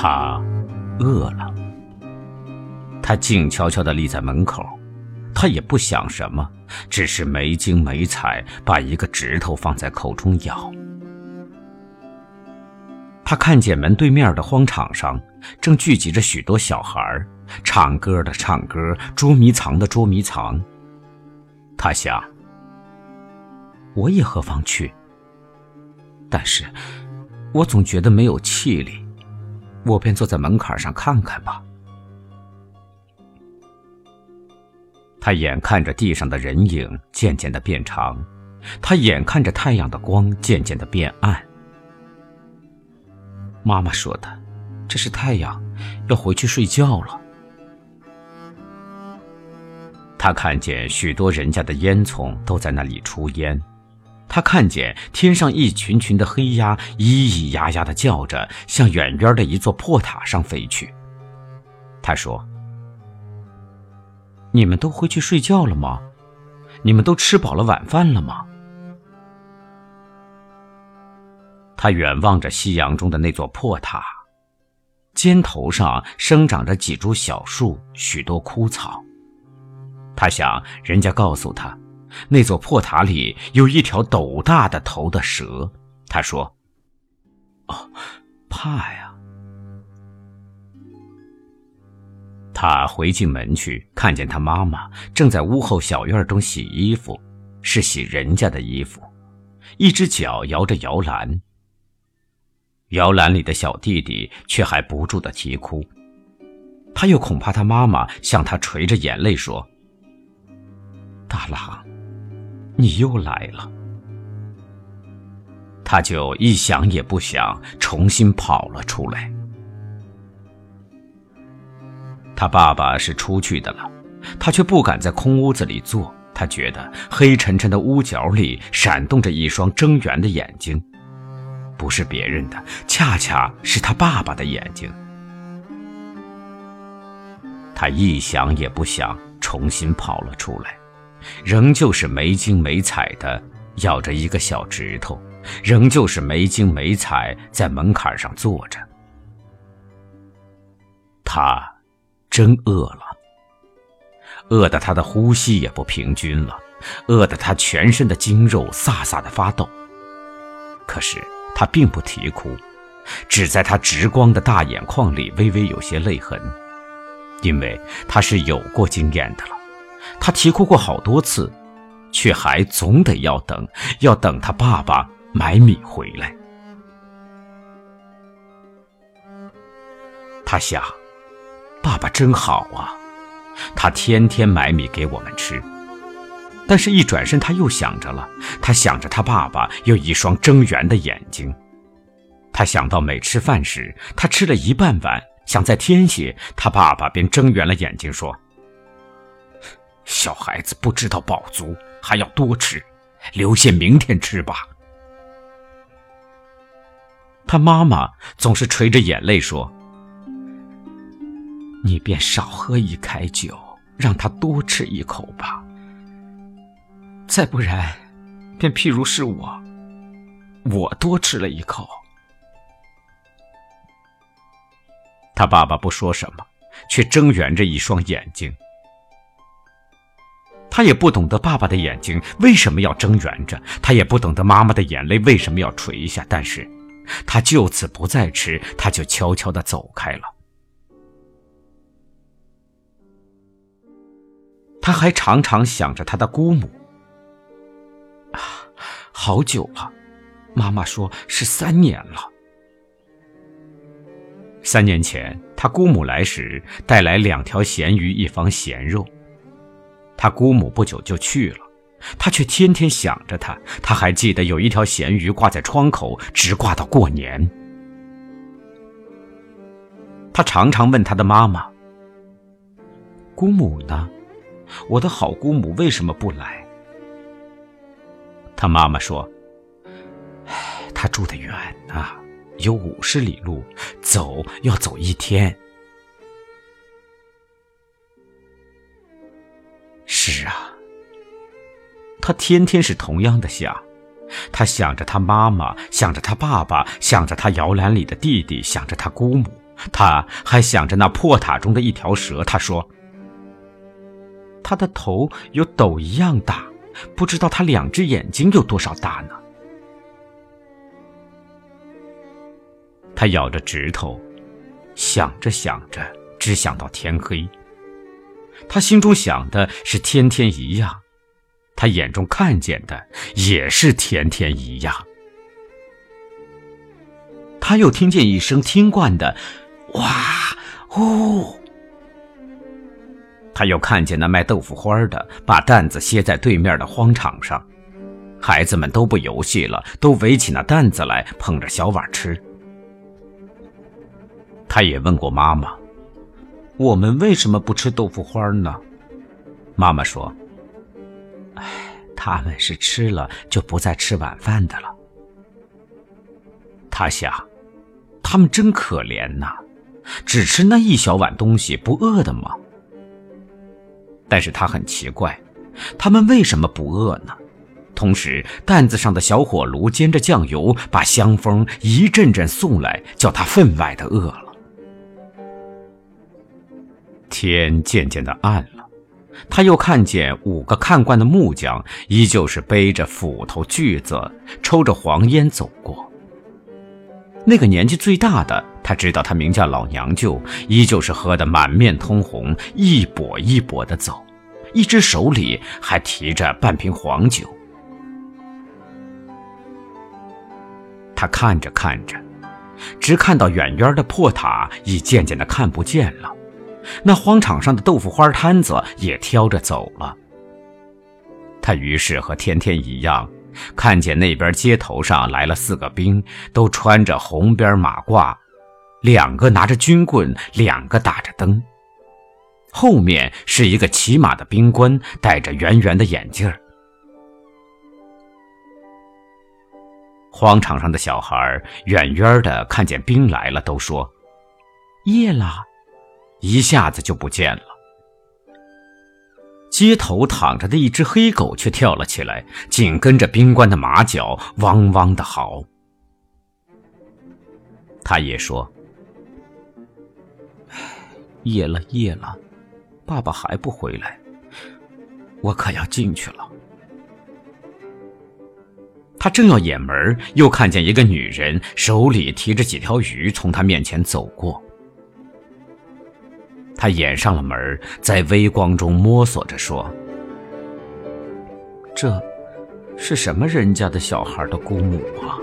他饿了，他静悄悄地立在门口，他也不想什么，只是没精没彩，把一个指头放在口中咬。他看见门对面的荒场上正聚集着许多小孩唱歌的唱歌，捉迷藏的捉迷藏。他想，我也何妨去？但是，我总觉得没有气力。我便坐在门槛上看看吧。他眼看着地上的人影渐渐的变长，他眼看着太阳的光渐渐的变暗。妈妈说的，这是太阳，要回去睡觉了。他看见许多人家的烟囱都在那里出烟。他看见天上一群群的黑鸦咿咿呀呀的叫着，向远边的一座破塔上飞去。他说：“你们都回去睡觉了吗？你们都吃饱了晚饭了吗？”他远望着夕阳中的那座破塔，尖头上生长着几株小树，许多枯草。他想，人家告诉他。那座破塔里有一条斗大的头的蛇，他说：“哦，怕呀。”他回进门去，看见他妈妈正在屋后小院中洗衣服，是洗人家的衣服，一只脚摇着摇篮。摇篮里的小弟弟却还不住的啼哭，他又恐怕他妈妈向他垂着眼泪说：“大郎。”你又来了，他就一想也不想，重新跑了出来。他爸爸是出去的了，他却不敢在空屋子里坐。他觉得黑沉沉的屋角里闪动着一双睁圆的眼睛，不是别人的，恰恰是他爸爸的眼睛。他一想也不想，重新跑了出来。仍旧是没精没彩的咬着一个小指头，仍旧是没精没彩在门槛上坐着。他真饿了，饿得他的呼吸也不平均了，饿得他全身的筋肉飒飒的发抖。可是他并不啼哭，只在他直光的大眼眶里微微有些泪痕，因为他是有过经验的了。他啼哭过好多次，却还总得要等，要等他爸爸买米回来。他想，爸爸真好啊，他天天买米给我们吃。但是，一转身他又想着了，他想着他爸爸有一双睁圆的眼睛。他想到每吃饭时，他吃了一半碗，想再添些，他爸爸便睁圆了眼睛说。小孩子不知道饱足，还要多吃，留些明天吃吧。他妈妈总是垂着眼泪说：“你便少喝一开酒，让他多吃一口吧。再不然，便譬如是我，我多吃了一口。”他爸爸不说什么，却睁圆着一双眼睛。他也不懂得爸爸的眼睛为什么要睁圆着，他也不懂得妈妈的眼泪为什么要垂下。但是，他就此不再吃，他就悄悄的走开了。他还常常想着他的姑母。啊，好久了，妈妈说是三年了。三年前，他姑母来时带来两条咸鱼，一方咸肉。他姑母不久就去了，他却天天想着他。他还记得有一条咸鱼挂在窗口，直挂到过年。他常常问他的妈妈：“姑母呢？我的好姑母为什么不来？”他妈妈说：“他住得远啊，有五十里路，走要走一天。”他天天是同样的想，他想着他妈妈，想着他爸爸，想着他摇篮里的弟弟，想着他姑母，他还想着那破塔中的一条蛇。他说：“他的头有斗一样大，不知道他两只眼睛有多少大呢。”他咬着指头，想着想着，只想到天黑。他心中想的是天天一样，他眼中看见的也是天天一样。他又听见一声听惯的“哇呜”，他又看见那卖豆腐花的把担子歇在对面的荒场上，孩子们都不游戏了，都围起那担子来捧着小碗吃。他也问过妈妈。我们为什么不吃豆腐花呢？妈妈说：“哎，他们是吃了就不再吃晚饭的了。”他想，他们真可怜呐，只吃那一小碗东西，不饿的吗？但是他很奇怪，他们为什么不饿呢？同时，担子上的小火炉煎着酱油，把香风一阵阵送来，叫他分外的饿了。天渐渐的暗了，他又看见五个看惯的木匠，依旧是背着斧头锯子，抽着黄烟走过。那个年纪最大的，他知道他名叫老娘舅，依旧是喝得满面通红，一跛一跛的走，一只手里还提着半瓶黄酒。他看着看着，只看到远远的破塔已渐渐的看不见了。那荒场上的豆腐花摊子也挑着走了。他于是和天天一样，看见那边街头上来了四个兵，都穿着红边马褂，两个拿着军棍，两个打着灯。后面是一个骑马的兵官，戴着圆圆的眼镜儿。荒场上的小孩远远的看见兵来了，都说：“夜了。”一下子就不见了。街头躺着的一只黑狗却跳了起来，紧跟着兵官的马脚，汪汪的嚎。他也说：“夜了，夜了，爸爸还不回来，我可要进去了。”他正要掩门，又看见一个女人手里提着几条鱼从他面前走过。他掩上了门，在微光中摸索着说：“这是什么人家的小孩的姑母啊？”